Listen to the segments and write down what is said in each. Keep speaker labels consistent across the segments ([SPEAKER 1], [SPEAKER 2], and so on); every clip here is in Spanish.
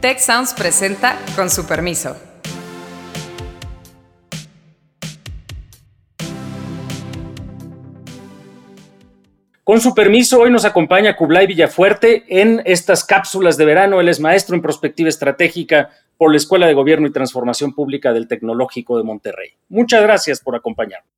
[SPEAKER 1] Tech Sounds presenta con su permiso.
[SPEAKER 2] Con su permiso, hoy nos acompaña Kublai Villafuerte en estas cápsulas de verano. Él es maestro en prospectiva estratégica por la Escuela de Gobierno y Transformación Pública del Tecnológico de Monterrey. Muchas gracias por acompañarnos.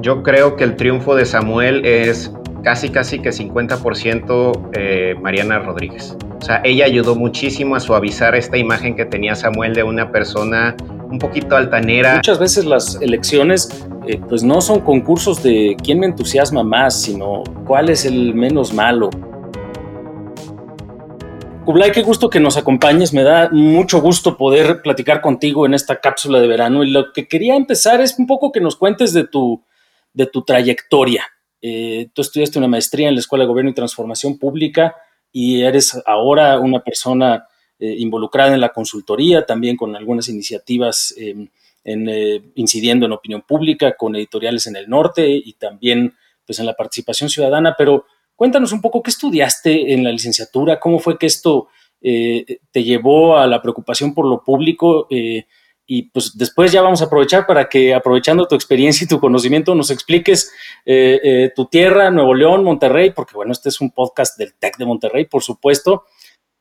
[SPEAKER 3] Yo creo que el triunfo de Samuel es casi, casi que 50% eh, Mariana Rodríguez. O sea, ella ayudó muchísimo a suavizar esta imagen que tenía Samuel de una persona un poquito altanera.
[SPEAKER 2] Muchas veces las elecciones eh, pues no son concursos de quién me entusiasma más, sino cuál es el menos malo. Kublai, qué gusto que nos acompañes. Me da mucho gusto poder platicar contigo en esta cápsula de verano. Y lo que quería empezar es un poco que nos cuentes de tu, de tu trayectoria. Eh, tú estudiaste una maestría en la Escuela de Gobierno y Transformación Pública y eres ahora una persona eh, involucrada en la consultoría, también con algunas iniciativas em, en, eh, incidiendo en opinión pública, con editoriales en el norte y también pues, en la participación ciudadana. Pero cuéntanos un poco qué estudiaste en la licenciatura, cómo fue que esto te llevó a la preocupación por lo público y pues después ya vamos a aprovechar para que, aprovechando tu experiencia y tu conocimiento, nos expliques eh, eh, tu tierra, Nuevo León, Monterrey, porque bueno, este es un podcast del TEC de Monterrey, por supuesto,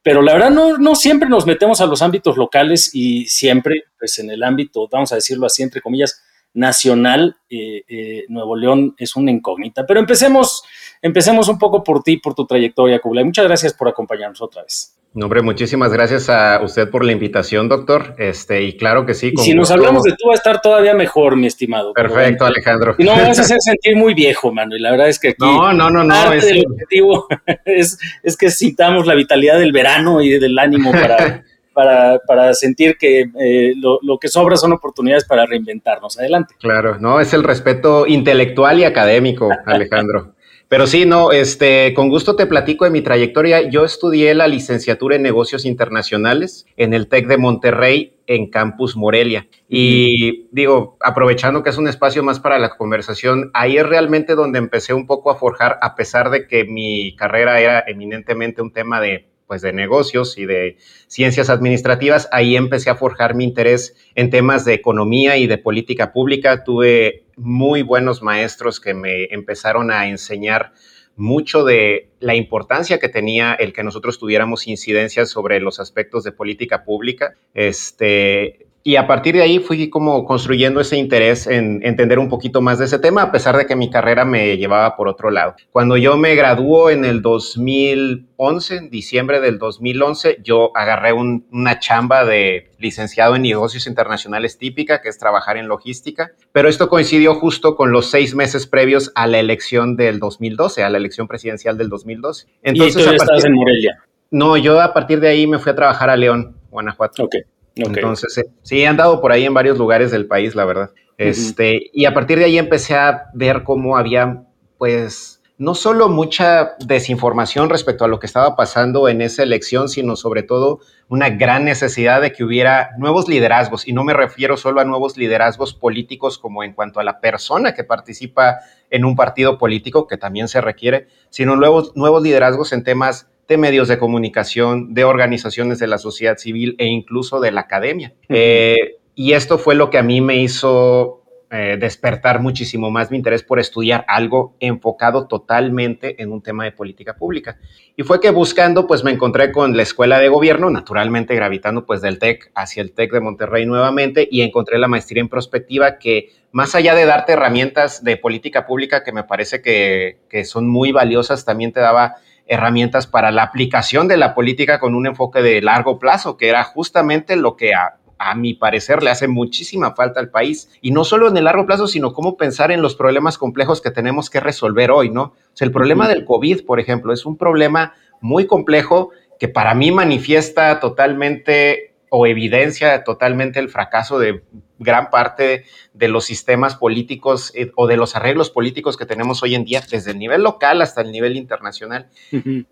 [SPEAKER 2] pero la verdad no, no siempre nos metemos a los ámbitos locales y siempre, pues en el ámbito, vamos a decirlo así, entre comillas, nacional, eh, Nuevo León es una incógnita. Pero empecemos, empecemos un poco por ti, por tu trayectoria, Kublai. Muchas gracias por acompañarnos otra vez.
[SPEAKER 3] No, hombre, muchísimas gracias a usted por la invitación, doctor. Este, y claro que sí.
[SPEAKER 2] y si nos hablamos de tú, va a estar todavía mejor, mi estimado.
[SPEAKER 3] Perfecto, Alejandro.
[SPEAKER 2] Y no me vas a hacer sentir muy viejo, mano. Y la verdad es que aquí.
[SPEAKER 3] No, no, no, no.
[SPEAKER 2] Es... El objetivo es, es que citamos la vitalidad del verano y del ánimo para, para, para, sentir que eh, lo, lo, que sobra son oportunidades para reinventarnos. Adelante.
[SPEAKER 3] Claro, no, es el respeto intelectual y académico, Alejandro. Pero sí, no, este, con gusto te platico de mi trayectoria. Yo estudié la licenciatura en negocios internacionales en el TEC de Monterrey en Campus Morelia. Y digo, aprovechando que es un espacio más para la conversación, ahí es realmente donde empecé un poco a forjar, a pesar de que mi carrera era eminentemente un tema de pues de negocios y de ciencias administrativas, ahí empecé a forjar mi interés en temas de economía y de política pública. Tuve muy buenos maestros que me empezaron a enseñar mucho de la importancia que tenía el que nosotros tuviéramos incidencias sobre los aspectos de política pública. Este, y a partir de ahí fui como construyendo ese interés en entender un poquito más de ese tema, a pesar de que mi carrera me llevaba por otro lado. Cuando yo me graduó en el 2011, en diciembre del 2011, yo agarré una chamba de licenciado en negocios internacionales típica, que es trabajar en logística, pero esto coincidió justo con los seis meses previos a la elección del 2012, a la elección presidencial del 2012.
[SPEAKER 2] Entonces, ¿Y tú estás en Morelia?
[SPEAKER 3] No, yo a partir de ahí me fui a trabajar a León, Guanajuato. Entonces, eh, sí, he andado por ahí en varios lugares del país, la verdad. Este, y a partir de ahí empecé a ver cómo había, pues, no solo mucha desinformación respecto a lo que estaba pasando en esa elección, sino sobre todo una gran necesidad de que hubiera nuevos liderazgos. Y no me refiero solo a nuevos liderazgos políticos como en cuanto a la persona que participa en un partido político, que también se requiere, sino nuevos, nuevos liderazgos en temas de medios de comunicación, de organizaciones de la sociedad civil e incluso de la academia. Eh, y esto fue lo que a mí me hizo eh, despertar muchísimo más mi interés por estudiar algo enfocado totalmente en un tema de política pública. Y fue que buscando, pues me encontré con la escuela de gobierno, naturalmente gravitando pues del TEC hacia el TEC de Monterrey nuevamente y encontré la maestría en prospectiva que más allá de darte herramientas de política pública que me parece que, que son muy valiosas, también te daba herramientas para la aplicación de la política con un enfoque de largo plazo, que era justamente lo que a, mi parecer le hace muchísima falta al país. Y no solo en el largo plazo, sino cómo pensar en los problemas complejos que tenemos que resolver hoy, ¿no? O sea, el problema del COVID, por ejemplo, es un problema muy complejo que para mí manifiesta totalmente o evidencia totalmente el fracaso de gran parte de los sistemas políticos eh, o de los arreglos políticos que tenemos hoy en día, desde el nivel local hasta el nivel internacional.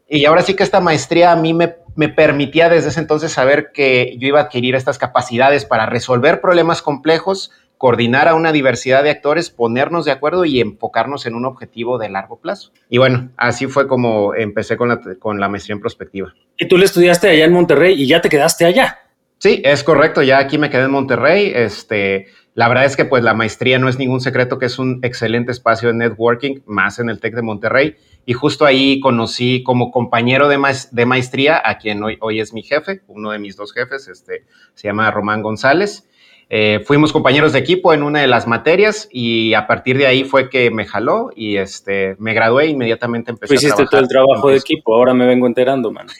[SPEAKER 3] Y ahora sí que esta maestría a mí me, me, permitía desde ese entonces saber que yo iba a adquirir estas capacidades para resolver problemas complejos coordinar a una diversidad de actores, ponernos de acuerdo y enfocarnos en un objetivo de largo plazo. Y bueno, así fue como empecé con la, con la maestría en prospectiva.
[SPEAKER 2] Y tú le estudiaste allá en Monterrey y ya te quedaste allá.
[SPEAKER 3] Sí, es correcto. Ya aquí me quedé en Monterrey. Este, la verdad es que pues la maestría no es ningún secreto que es un excelente espacio de networking, más en el TEC de Monterrey. Y justo ahí conocí como compañero de, maestría a quien hoy, hoy es mi jefe, uno de mis dos jefes, este, se llama Román González. Eh, fuimos compañeros de equipo en una de las materias y a partir de ahí fue que me jaló y este, me gradué e inmediatamente empecé
[SPEAKER 2] a trabajar. todo el trabajo de equipo, ahora me vengo enterando, mano.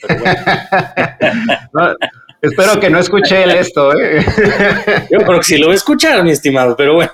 [SPEAKER 3] espero que no escuché él esto. ¿eh?
[SPEAKER 2] Yo creo que sí lo voy a escuchar, mi estimado, pero bueno.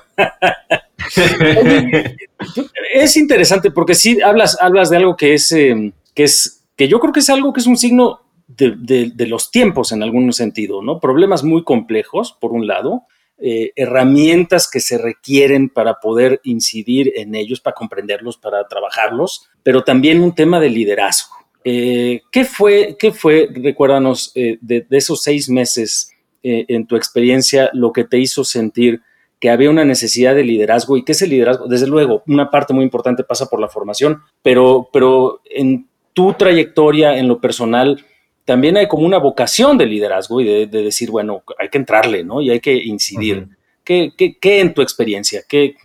[SPEAKER 2] es interesante porque sí hablas, hablas de algo que es, eh, que es, que yo creo que es algo que es un signo de, los tiempos en algún sentido, ¿no? Problemas muy complejos, por un lado, eh, herramientas que se requieren para poder incidir en ellos, para comprenderlos, para trabajarlos, pero también un tema de liderazgo. Eh, ¿qué, fue, ¿Qué fue, recuérdanos, eh, de, esos seis meses en tu experiencia, lo que te hizo sentir que había una necesidad de liderazgo y que ese liderazgo, desde luego, una parte muy importante pasa por la formación, pero, pero en tu trayectoria, en lo personal, también hay como una vocación de liderazgo y de, decir, bueno, hay que entrarle, ¿no? Y hay que incidir. ¿Qué, en tu experiencia? ¿Qué,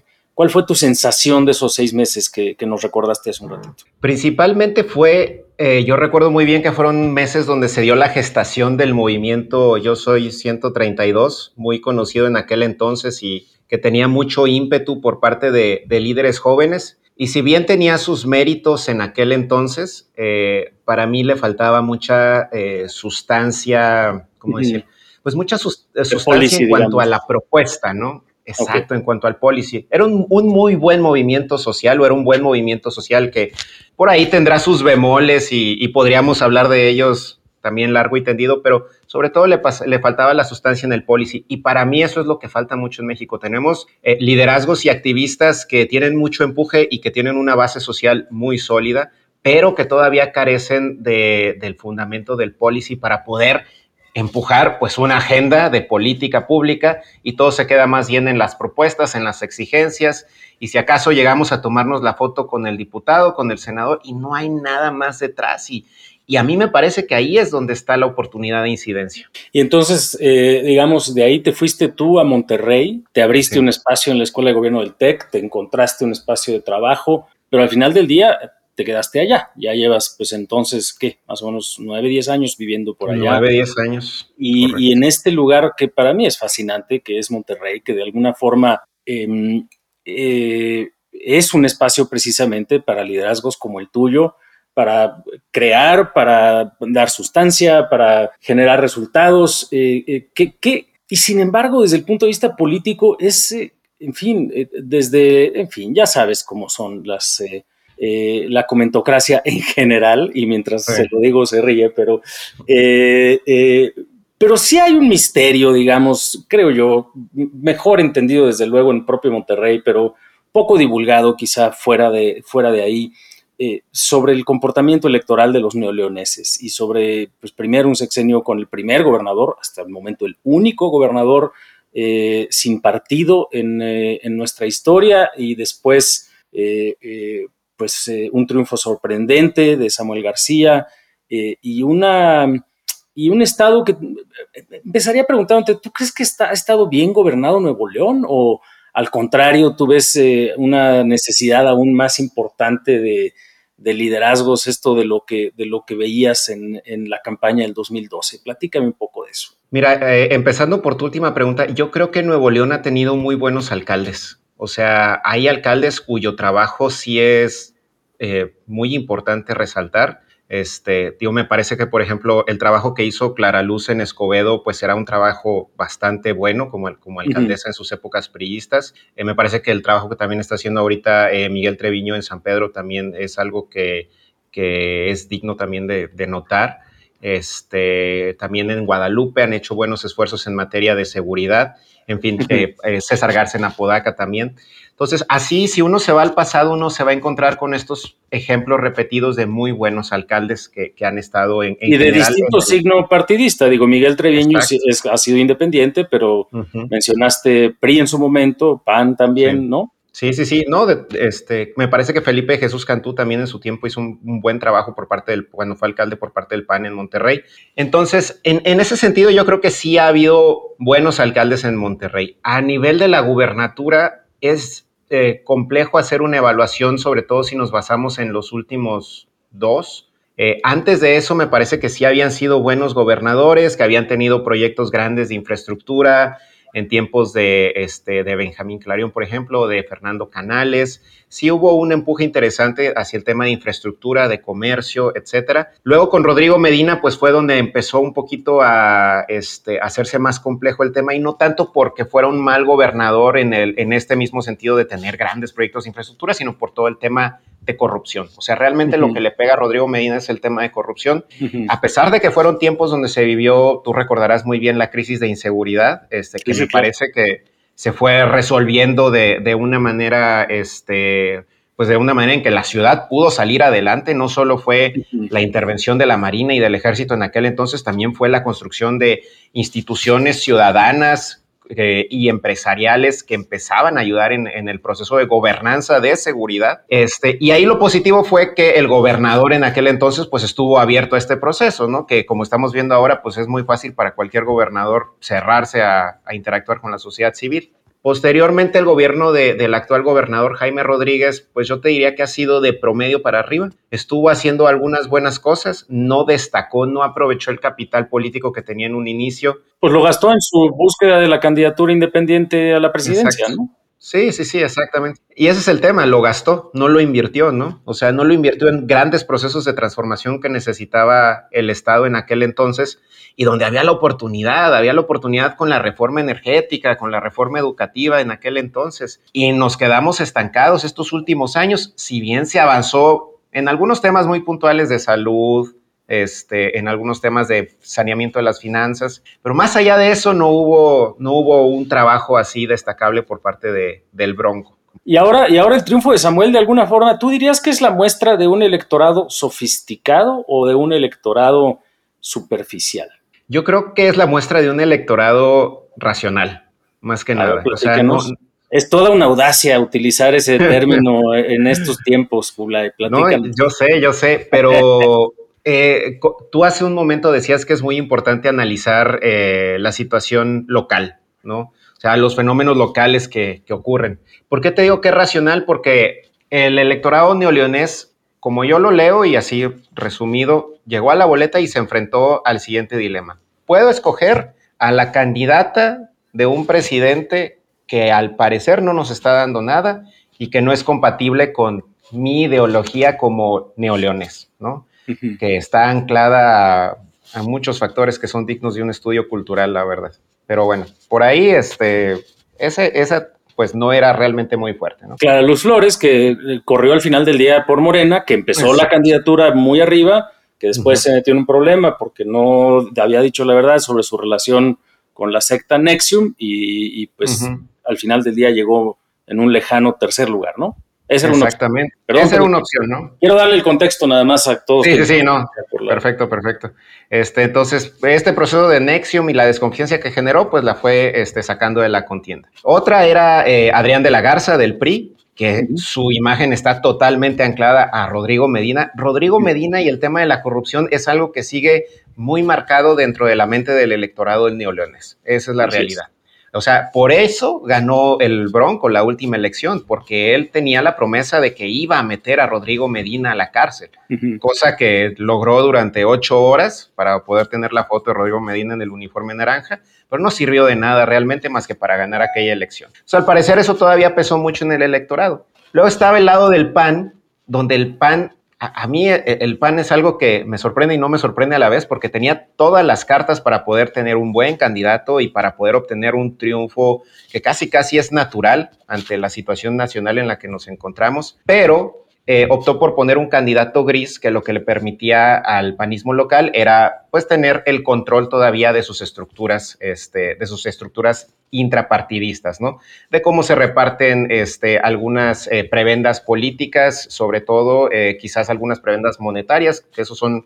[SPEAKER 2] ¿Cuál fue tu sensación de esos seis meses que, nos recordaste hace un ratito?
[SPEAKER 3] Principalmente fue, eh, yo recuerdo muy bien que fueron meses donde se dio la gestación del movimiento Yo Soy 132, muy conocido en aquel entonces y que tenía mucho ímpetu por parte de, de líderes jóvenes. Y si bien tenía sus méritos en aquel entonces, eh, para mí le faltaba mucha eh, sustancia, ¿cómo decir? Pues mucha eh, sustancia en cuanto a la propuesta, ¿no? Exacto, en cuanto al policy. Era un, muy buen movimiento social o era un buen movimiento social que por ahí tendrá sus bemoles y podríamos hablar de ellos también largo y tendido, pero sobre todo le, le, faltaba la sustancia en el policy. Y para mí eso es lo que falta mucho en México. Tenemos eh, liderazgos y activistas que tienen mucho empuje y que tienen una base social muy sólida, pero que todavía carecen del fundamento del policy para poder empujar pues una agenda de política pública y todo se queda más bien en las propuestas, en las exigencias. Y si acaso llegamos a tomarnos la foto con el diputado, con el senador y no hay nada más detrás. Y, y a mí me parece que ahí es donde está la oportunidad de incidencia.
[SPEAKER 2] Y entonces, eh, digamos, de ahí te fuiste tú a Monterrey, te abriste un espacio en la Escuela de Gobierno del TEC, te encontraste un espacio de trabajo, pero al final del día te quedaste allá. Ya llevas, pues entonces, ¿qué? Más o menos nueve, diez años viviendo por allá.
[SPEAKER 3] Nueve, diez años.
[SPEAKER 2] Y, en este lugar que para mí es fascinante, que es Monterrey, que de alguna forma em, eh, es un espacio precisamente para liderazgos como el tuyo, para crear, para dar sustancia, para generar resultados. Eh, eh, y sin embargo, desde el punto de vista político, es, en fin, desde, en fin, ya sabes cómo son las... la comentocracia en general, y mientras se lo digo se ríe, pero, pero sí hay un misterio, digamos, creo yo, mejor entendido desde luego en propio Monterrey, pero poco divulgado quizá fuera de, fuera de ahí, eh, sobre el comportamiento electoral de los neoleoneses y sobre, pues primero un sexenio con el primer gobernador, hasta el momento el único gobernador eh, sin partido eh, en, nuestra historia y después pues un triunfo sorprendente de Samuel García y una y un estado que empezaría preguntándote, ¿tú crees que está, ha estado bien gobernado Nuevo León o al contrario, tú ves una necesidad aún más importante de, de liderazgos, esto de lo que, de lo que veías en, la campaña del 2012. Platícame un poco de eso.
[SPEAKER 3] Mira, eh, empezando por tu última pregunta, yo creo que Nuevo León ha tenido muy buenos alcaldes. O sea, hay alcaldes cuyo trabajo sí es eh, muy importante resaltar. Este, tío, me parece que, por ejemplo, el trabajo que hizo Clara Luz en Escobedo, pues era un trabajo bastante bueno como, como alcaldesa en sus épocas priistas. Eh, me parece que el trabajo que también está haciendo ahorita eh, Miguel Treviño en San Pedro también es algo que, que es digno también de, notar. Este, también en Guadalupe han hecho buenos esfuerzos en materia de seguridad, en fin, eh, César Garza en Apodaca también. Entonces, así, si uno se va al pasado, uno se va a encontrar con estos ejemplos repetidos de muy buenos alcaldes que, han estado en...
[SPEAKER 2] y de distinto signo partidista. Digo, Miguel Treviño ha sido independiente, pero mencionaste PRI en su momento, PAN también, ¿no?
[SPEAKER 3] Sí, sí, sí. No, este, me parece que Felipe Jesús Cantú también en su tiempo hizo un, buen trabajo por parte del, cuando fue alcalde por parte del PAN en Monterrey. Entonces, en, ese sentido, yo creo que sí ha habido buenos alcaldes en Monterrey. A nivel de la gubernatura, es eh, complejo hacer una evaluación, sobre todo si nos basamos en los últimos dos. Eh, antes de eso, me parece que sí habían sido buenos gobernadores, que habían tenido proyectos grandes de infraestructura, en tiempos de, este, de Benjamín Clarion, por ejemplo, de Fernando Canales. Sí hubo un empuje interesante hacia el tema de infraestructura, de comercio, etcétera. Luego con Rodrigo Medina, pues fue donde empezó un poquito a este, hacerse más complejo el tema y no tanto porque fuera un mal gobernador en, el, en este mismo sentido de tener grandes proyectos de infraestructura, sino por todo el tema de corrupción. O sea, realmente lo que le pega a Rodrigo Medina es el tema de corrupción. A pesar de que fueron tiempos donde se vivió, tú recordarás muy bien la crisis de inseguridad, este, que me parece que se fue resolviendo de, de, una manera, este, pues de una manera en que la ciudad pudo salir adelante. No solo fue la intervención de la Marina y del Ejército en aquel entonces, también fue la construcción de instituciones ciudadanas eh, y empresariales que empezaban a ayudar en, el proceso de gobernanza de seguridad. Este, y ahí lo positivo fue que el gobernador en aquel entonces pues estuvo abierto a este proceso, ¿no? Que como estamos viendo ahora pues es muy fácil para cualquier gobernador cerrarse a interactuar con la sociedad civil. Posteriormente, el gobierno del actual gobernador Jaime Rodríguez, pues yo te diría que ha sido de promedio para arriba. Estuvo haciendo algunas buenas cosas, no destacó, no aprovechó el capital político que tenía en un inicio.
[SPEAKER 2] Pues lo gastó en su búsqueda de la candidatura independiente a la presidencia, ¿no?
[SPEAKER 3] Sí, sí, sí, exactamente. Y ese es el tema, lo gastó, no lo invirtió, ¿no? O sea, no lo invirtió en grandes procesos de transformación que necesitaba el Estado en aquel entonces y donde había la oportunidad, había la oportunidad con la reforma energética, con la reforma educativa en aquel entonces. Y nos quedamos estancados estos últimos años, si bien se avanzó en algunos temas muy puntuales de salud, este, en algunos temas de saneamiento de las finanzas, pero más allá de eso no hubo, no hubo un trabajo así destacable por parte de, del Bronco.
[SPEAKER 2] Y ahora, y ahora el triunfo de Samuel, de alguna forma, ¿tú dirías que es la muestra de un electorado sofisticado o de un electorado superficial?
[SPEAKER 3] Yo creo que es la muestra de un electorado racional, más que nada.
[SPEAKER 2] es toda una audacia utilizar ese término en estos tiempos, Pula.
[SPEAKER 3] No, yo sé, yo sé, pero Eh, tú hace un momento decías que es muy importante analizar eh, la situación local, ¿no? O sea, los fenómenos locales que, ocurren. ¿Por qué te digo que es racional? Porque el electorado neoleonés, como yo lo leo y así resumido, llegó a la boleta y se enfrentó al siguiente dilema. ¿Puedo escoger a la candidata de un presidente que al parecer no nos está dando nada y que no es compatible con mi ideología como neoleonés, ¿no? Que está anclada a, muchos factores que son dignos de un estudio cultural, la verdad. Pero bueno, por ahí, este, ese, esa pues no era realmente muy fuerte. ¿no?
[SPEAKER 2] Clara Luz Flores, que eh, corrió al final del día por Morena, que empezó la candidatura muy arriba, que después se metió en un problema porque no había dicho la verdad sobre su relación con la secta Nexium y, pues al final del día llegó en un lejano tercer lugar, ¿no?
[SPEAKER 3] Esa era Exactamente. Una Esa era una opción, ¿no?
[SPEAKER 2] Quiero darle el contexto nada más a todos.
[SPEAKER 3] Sí, sí, sí, no. Perfecto, perfecto. Este, entonces, este proceso de Nexium y la desconfianza que generó, pues la fue este, sacando de la contienda. Otra era eh, Adrián de la Garza del PRI, que su imagen está totalmente anclada a Rodrigo Medina. Rodrigo Medina y el tema de la corrupción es algo que sigue muy marcado dentro de la mente del electorado del neoleones. Esa es la realidad. O sea, por eso ganó el Bronco la última elección, porque él tenía la promesa de que iba a meter a Rodrigo Medina a la cárcel, cosa que logró durante ocho horas para poder tener la foto de Rodrigo Medina en el uniforme naranja, pero no sirvió de nada realmente más que para ganar aquella elección. O sea, al parecer eso todavía pesó mucho en el electorado. Luego estaba el lado del PAN, donde el PAN a, mí el PAN es algo que me sorprende y no me sorprende a la vez porque tenía todas las cartas para poder tener un buen candidato y para poder obtener un triunfo que casi casi es natural ante la situación nacional en la que nos encontramos, pero eh, optó por poner un candidato gris que lo que le permitía al panismo local era pues tener el control todavía de sus estructuras, este, de sus estructuras intrapartidistas, ¿no? De cómo se reparten este, algunas eh, prebendas políticas, sobre todo eh, quizás algunas prebendas monetarias, que esos son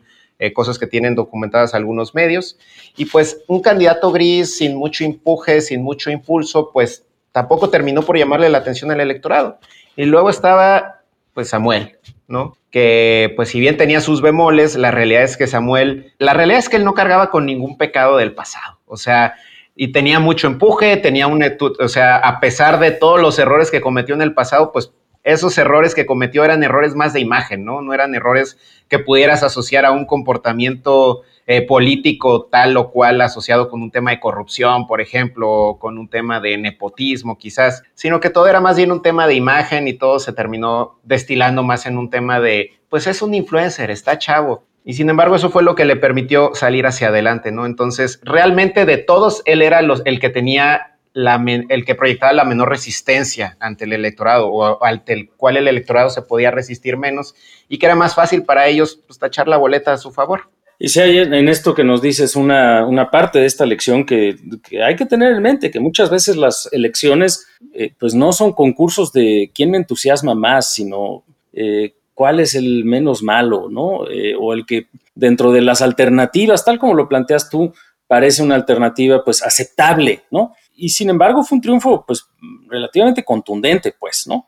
[SPEAKER 3] cosas que tienen documentadas algunos medios. Y pues un candidato gris sin mucho empuje, sin mucho impulso, pues tampoco terminó por llamarle la atención al electorado. Y luego estaba pues Samuel, ¿no? Que pues si bien tenía sus bemoles, la realidad es que Samuel, la realidad es que él no cargaba con ningún pecado del pasado, o sea, y tenía mucho empuje, tenía un, o sea, a pesar de todos los errores que cometió en el pasado, pues esos errores que cometió eran errores más de imagen, ¿no? No eran errores que pudieras asociar a un comportamiento eh, político tal o cual asociado con un tema de corrupción, por ejemplo, o con un tema de nepotismo quizás, sino que todo era más bien un tema de imagen y todo se terminó destilando más en un tema de, pues es un influencer, está chavo. Y sin embargo, eso fue lo que le permitió salir hacia adelante, ¿no? Entonces, realmente de todos, él era el que tenía la, el que proyectaba la menor resistencia ante el electorado o ante el cual el electorado se podía resistir menos y que era más fácil para ellos pues, tachar la boleta a su favor.
[SPEAKER 2] Y si hay en esto que nos dices una, una parte de esta lección que, hay que tener en mente, que muchas veces las elecciones eh, pues no son concursos de quién me entusiasma más, sino eh, cuál es el menos malo, ¿no? Eh, o el que dentro de las alternativas, tal como lo planteas tú, parece una alternativa pues aceptable, ¿no? Y sin embargo fue un triunfo pues relativamente contundente, pues, ¿no?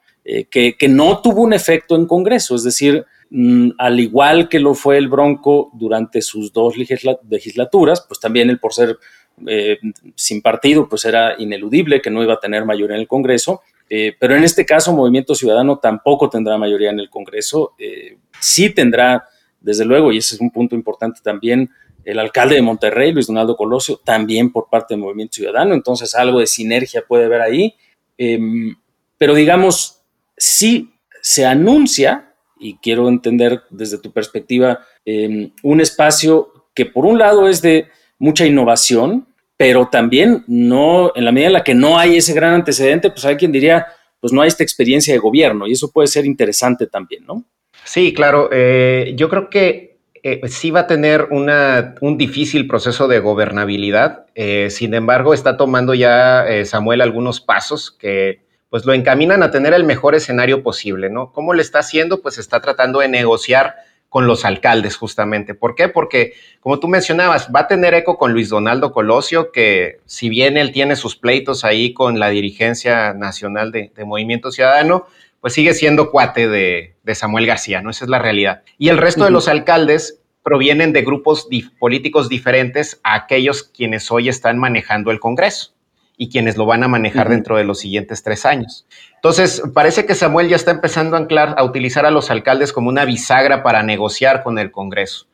[SPEAKER 2] que, que no tuvo un efecto en Congreso, es decir, Mm, al igual que lo fue el Bronco durante sus dos legislaturas, pues también él por ser eh, sin partido, pues era ineludible que no iba a tener mayoría en el Congreso. Eh, pero en este caso, Movimiento Ciudadano tampoco tendrá mayoría en el Congreso. Eh, sí tendrá, desde luego, y ese es un punto importante también, el alcalde de Monterrey, Luis Donaldo Colosio, también por parte del Movimiento Ciudadano. Entonces, algo de sinergia puede haber ahí. Em, pero digamos, sí se anuncia y quiero entender desde tu perspectiva em, un espacio que por un lado es de mucha innovación, pero también no, en la medida en la que no hay ese gran antecedente, pues hay quien diría, pues no hay esta experiencia de gobierno y eso puede ser interesante también, ¿no?
[SPEAKER 3] Sí, claro. Eh, yo creo que eh, sí va a tener una, un difícil proceso de gobernabilidad. Eh, sin embargo, está tomando ya Samuel algunos pasos que pues lo encaminan a tener el mejor escenario posible, ¿no? ¿Cómo le está haciendo? Pues está tratando de negociar con los alcaldes justamente. ¿Por qué? Porque, como tú mencionabas, va a tener eco con Luis Donaldo Colosio, que si bien él tiene sus pleitos ahí con la dirigencia nacional de, Movimiento Ciudadano, pues sigue siendo cuate de, Samuel García, ¿no? Esa es la realidad. Y el resto de los alcaldes provienen de grupos políticos diferentes a aquellos quienes hoy están manejando el Congreso y quienes lo van a manejar dentro de los siguientes tres años. Entonces, parece que Samuel ya está empezando a anclar, a utilizar a los alcaldes como una bisagra para negociar con el Congreso.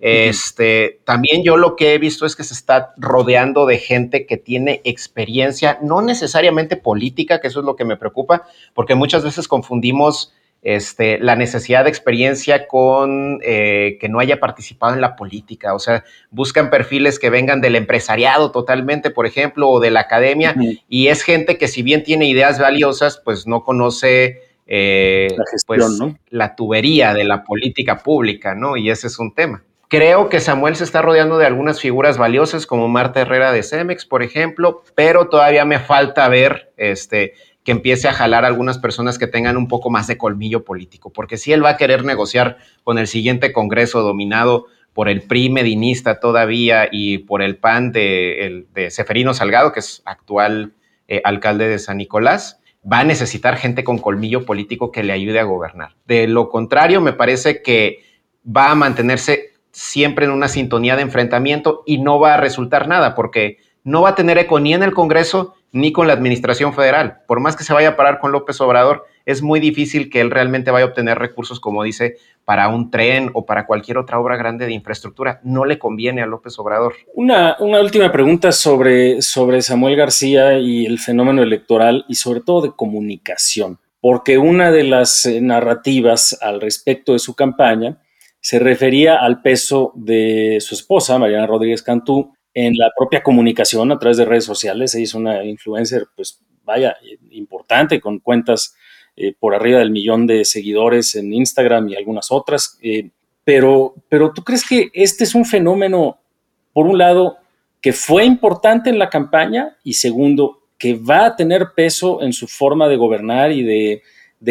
[SPEAKER 3] Este, también yo lo que he visto es que se está rodeando de gente que tiene experiencia, no necesariamente política, que eso es lo que me preocupa, porque muchas veces confundimos este, la necesidad de experiencia con eh, que no haya participado en la política. O sea, buscan perfiles que vengan del empresariado totalmente, por ejemplo, o de la academia, y es gente que si bien tiene ideas valiosas, pues no conoce eh, la, pues, la tubería de la política pública, ¿no? Y ese es un tema. Creo que Samuel se está rodeando de algunas figuras valiosas como Marta Herrera de Cemex, por ejemplo, pero todavía me falta ver este, que empiece a jalar a algunas personas que tengan un poco más de colmillo político, porque si él va a querer negociar con el siguiente Congreso dominado por el PRI medinista todavía y por el PAN de, Seferino Salgado, que es actual eh, alcalde de San Nicolás, va a necesitar gente con colmillo político que le ayude a gobernar. De lo contrario, me parece que va a mantenerse siempre en una sintonía de enfrentamiento y no va a resultar nada, porque no va a tener eco ni en el Congreso ni con la administración federal. Por más que se vaya a parar con López Obrador, es muy difícil que él realmente vaya a obtener recursos, como dice, para un tren o para cualquier otra obra grande de infraestructura. No le conviene a López Obrador.
[SPEAKER 2] Una, última pregunta sobre, sobre Samuel García y el fenómeno electoral y sobre todo de comunicación, porque una de las eh, narrativas al respecto de su campaña se refería al peso de su esposa, Mariana Rodríguez Cantú, en la propia comunicación a través de redes sociales. Ella es una influencer, pues vaya, importante, con cuentas eh, por arriba del millón de seguidores en Instagram y algunas otras. Eh, pero, pero tú crees que este es un fenómeno, por un lado, que fue importante en la campaña y segundo, que va a tener peso en su forma de gobernar y de,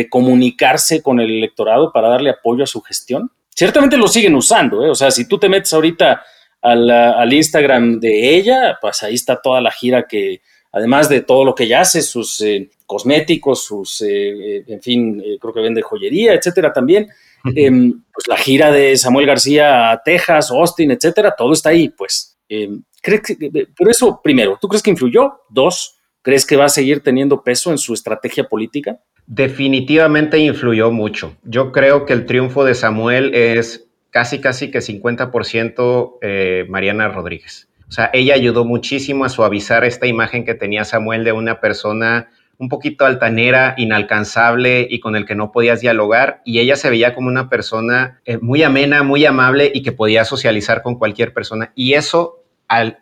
[SPEAKER 2] comunicarse con el electorado para darle apoyo a su gestión? Ciertamente lo siguen usando, ¿eh? o sea, si tú te metes ahorita al, Instagram de ella, pues ahí está toda la gira que, además de todo lo que ella hace, sus eh, cosméticos, sus, eh, en fin, creo que vende joyería, etcétera también, em, pues la gira de Samuel García a Texas, Austin, etcétera, todo está ahí, pues. Em, ¿crees que, por eso, primero, ¿tú crees que influyó? Dos, ¿crees que va a seguir teniendo peso en su estrategia política?
[SPEAKER 3] Definitivamente influyó mucho. Yo creo que el triunfo de Samuel es casi, casi que 50% eh, Mariana Rodríguez. O sea, ella ayudó muchísimo a suavizar esta imagen que tenía Samuel de una persona un poquito altanera, inalcanzable y con el que no podías dialogar. Y ella se veía como una persona eh, muy amena, muy amable y que podía socializar con cualquier persona. Y eso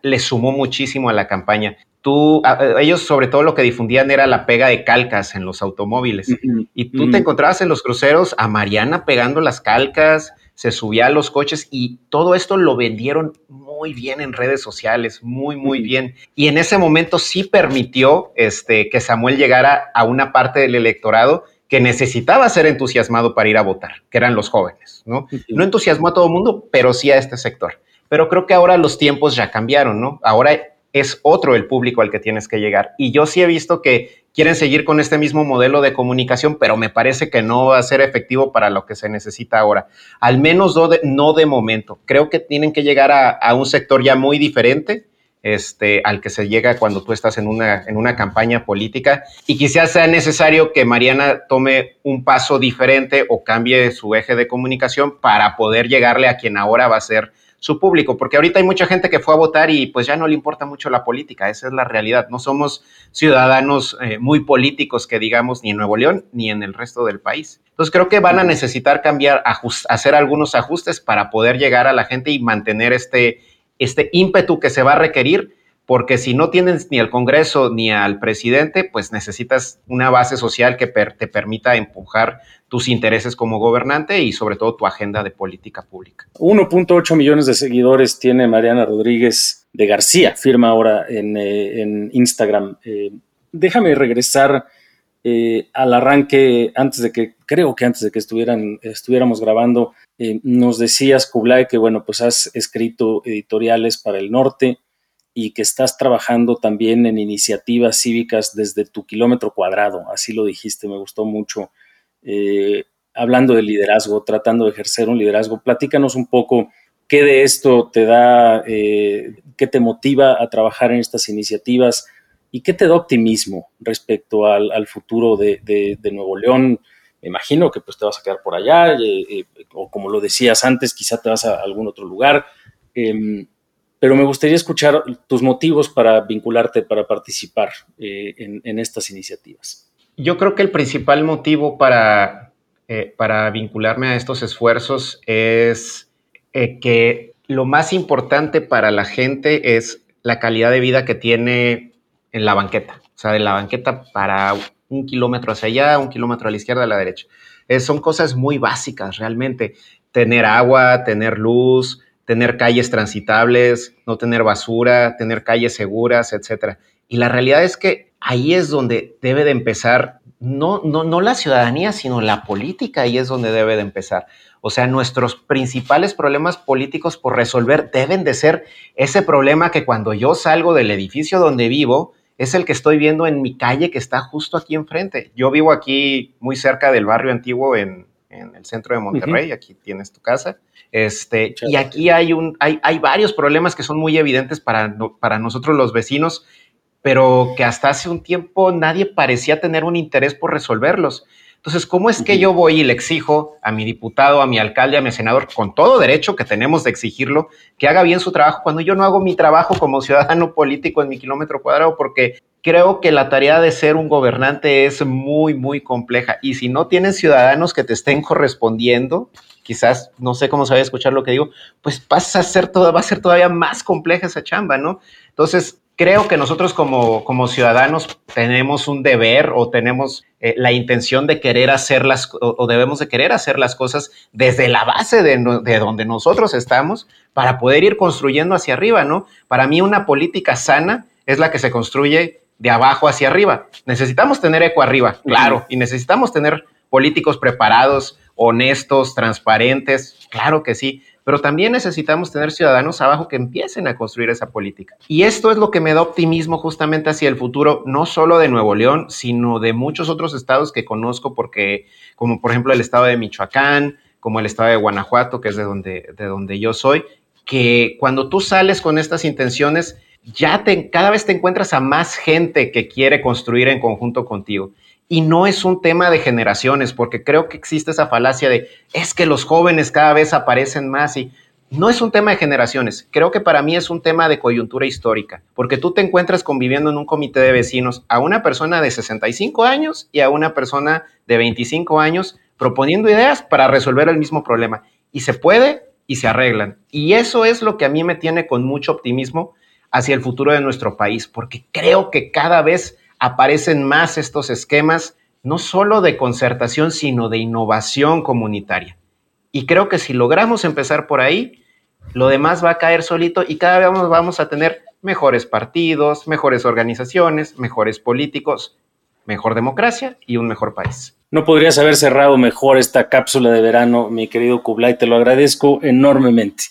[SPEAKER 3] le sumó muchísimo a la campaña. Tú, ellos sobre todo lo que difundían era la pega de calcas en los automóviles. Y tú te encontrabas en los cruceros a Mariana pegando las calcas, se subía a los coches y todo esto lo vendieron muy bien en redes sociales, muy, muy bien. Y en ese momento sí permitió este, que Samuel llegara a una parte del electorado que necesitaba ser entusiasmado para ir a votar, que eran los jóvenes, ¿no? No entusiasmó a todo el mundo, pero sí a este sector. Pero creo que ahora los tiempos ya cambiaron, ¿no? Ahora es otro el público al que tienes que llegar. Y yo sí he visto que quieren seguir con este mismo modelo de comunicación, pero me parece que no va a ser efectivo para lo que se necesita ahora. Al menos no de, momento. Creo que tienen que llegar a, un sector ya muy diferente. Este, al que se llega cuando tú estás en una, en una campaña política y quizás sea necesario que Mariana tome un paso diferente o cambie su eje de comunicación para poder llegarle a quien ahora va a ser su público, porque ahorita hay mucha gente que fue a votar y pues ya no le importa mucho la política, esa es la realidad, no somos ciudadanos eh, muy políticos que digamos ni en Nuevo León ni en el resto del país. Entonces creo que van a necesitar cambiar, hacer algunos ajustes para poder llegar a la gente y mantener este, este ímpetu que se va a requerir porque si no tienes ni al Congreso ni al presidente, pues necesitas una base social que te permita empujar tus intereses como gobernante y sobre todo tu agenda de política pública.
[SPEAKER 2] 1.8 millones de seguidores tiene Mariana Rodríguez de García, firma ahora en, eh, Instagram. Eh, déjame regresar eh, al arranque, antes de que, creo que antes de que estuvieran, estuviéramos grabando, nos decías, Kublai, que bueno, pues has escrito editoriales para el norte, y que estás trabajando también en iniciativas cívicas desde tu kilómetro cuadrado, así lo dijiste, me gustó mucho. Eh, hablando de liderazgo, tratando de ejercer un liderazgo, platícanos un poco qué de esto te da, eh, qué te motiva a trabajar en estas iniciativas y qué te da optimismo respecto al, futuro de, Nuevo León. Me imagino que pues te vas a quedar por allá, eh, o como lo decías antes, quizá te vas a algún otro lugar. Pero me gustaría escuchar tus motivos para vincularte, para participar eh, en, estas iniciativas.
[SPEAKER 3] Yo creo que el principal motivo para, eh, para vincularme a estos esfuerzos es eh, que lo más importante para la gente es la calidad de vida que tiene en la banqueta, o sea, de la banqueta para un kilómetro hacia allá, un kilómetro a la izquierda, a la derecha. son cosas muy básicas realmente, tener agua, tener luz, tener calles transitables, no tener basura, tener calles seguras, etcétera. Y la realidad es que ahí es donde debe de empezar, no, no, no la ciudadanía, sino la política, ahí es donde debe de empezar. O sea, nuestros principales problemas políticos por resolver deben de ser ese problema que cuando yo salgo del edificio donde vivo, es el que estoy viendo en mi calle que está justo aquí enfrente. Yo vivo aquí muy cerca del barrio antiguo en, en el centro de Monterrey, aquí tienes tu casa. Este, y aquí hay, un, hay, hay, varios problemas que son muy evidentes para, para nosotros los vecinos, pero que hasta hace un tiempo nadie parecía tener un interés por resolverlos. Entonces, ¿cómo es que yo voy y le exijo a mi diputado, a mi alcalde, a mi senador, con todo derecho que tenemos de exigirlo, que haga bien su trabajo cuando yo no hago mi trabajo como ciudadano político en mi kilómetro cuadrado? Porque creo que la tarea de ser un gobernante es muy, muy compleja. Y si no tienes ciudadanos que te estén correspondiendo, quizás no sé cómo se va a escuchar lo que digo, pues vas a ser todo, va a ser todavía más compleja esa chamba, ¿no? Entonces, creo que nosotros como, como ciudadanos tenemos un deber o tenemos eh, la intención de querer hacer las o, debemos de querer hacer las cosas desde la base de, de, donde nosotros estamos para poder ir construyendo hacia arriba, ¿no? Para mí una política sana es la que se construye de abajo hacia arriba. Necesitamos tener eco arriba, claro, y necesitamos tener políticos preparados, honestos, transparentes, claro que sí, pero también necesitamos tener ciudadanos abajo que empiecen a construir esa política. Y esto es lo que me da optimismo justamente hacia el futuro, no solo de Nuevo León, sino de muchos otros estados que conozco, porque como por ejemplo el estado de Michoacán, como el estado de Guanajuato, que es de donde, de donde yo soy, que cuando tú sales con estas intenciones, ya cada vez te encuentras a más gente que quiere construir en conjunto contigo. Y no es un tema de generaciones, porque creo que existe esa falacia de es que los jóvenes cada vez aparecen más y no es un tema de generaciones. Creo que para mí es un tema de coyuntura histórica, porque tú te encuentras conviviendo en un comité de vecinos a una persona de 65 años y a una persona de 25 años proponiendo ideas para resolver el mismo problema. Y se puede y se arreglan. Y eso es lo que a mí me tiene con mucho optimismo hacia el futuro de nuestro país, porque creo que cada vez aparecen más estos esquemas, no solo de concertación, sino de innovación comunitaria. Y creo que si logramos empezar por ahí, lo demás va a caer solito y cada vez vamos a tener mejores partidos, mejores organizaciones, mejores políticos, mejor democracia y un mejor país.
[SPEAKER 2] No podrías haber cerrado mejor esta cápsula de verano, mi querido Kublai, te lo agradezco enormemente.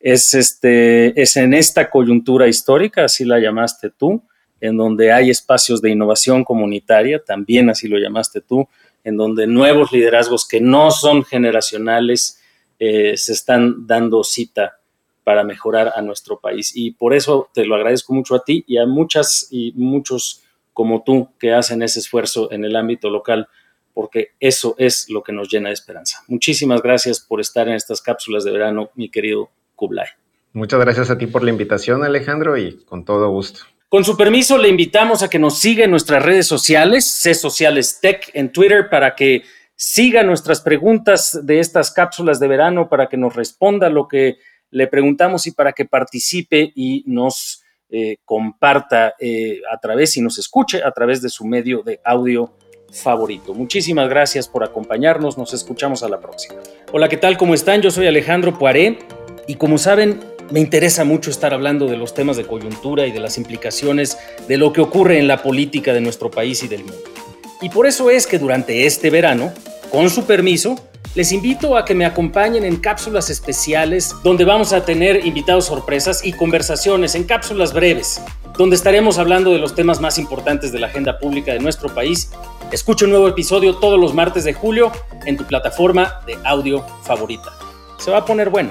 [SPEAKER 2] Es, este, es en esta coyuntura histórica, así la llamaste tú, en donde hay espacios de innovación comunitaria, también así lo llamaste tú, en donde nuevos liderazgos que no son generacionales eh, se están dando cita para mejorar a nuestro país. Y por eso te lo agradezco mucho a ti y a muchas y muchos como tú que hacen ese esfuerzo en el ámbito local, porque eso es lo que nos llena de esperanza. Muchísimas gracias por estar en estas cápsulas de verano, mi querido Kublai.
[SPEAKER 3] Muchas gracias a ti por la invitación, Alejandro, y con todo gusto.
[SPEAKER 2] Con su permiso, le invitamos a que nos siga en nuestras redes sociales, C Sociales Tech en Twitter, para que siga nuestras preguntas de estas cápsulas de verano, para que nos responda lo que le preguntamos y para que participe y nos eh, comparta eh, a través y nos escuche a través de su medio de audio favorito. Muchísimas gracias por acompañarnos, nos escuchamos a la próxima. Hola, ¿qué tal? ¿Cómo están? Yo soy Alejandro Poiré y como saben, me interesa mucho estar hablando de los temas de coyuntura y de las implicaciones de lo que ocurre en la política de nuestro país y del mundo. Y por eso es que durante este verano, con su permiso, les invito a que me acompañen en cápsulas especiales donde vamos a tener invitados sorpresas y conversaciones en cápsulas breves, donde estaremos hablando de los temas más importantes de la agenda pública de nuestro país. Escucha un nuevo episodio todos los martes de julio en tu plataforma de audio favorita. Se va a poner bueno.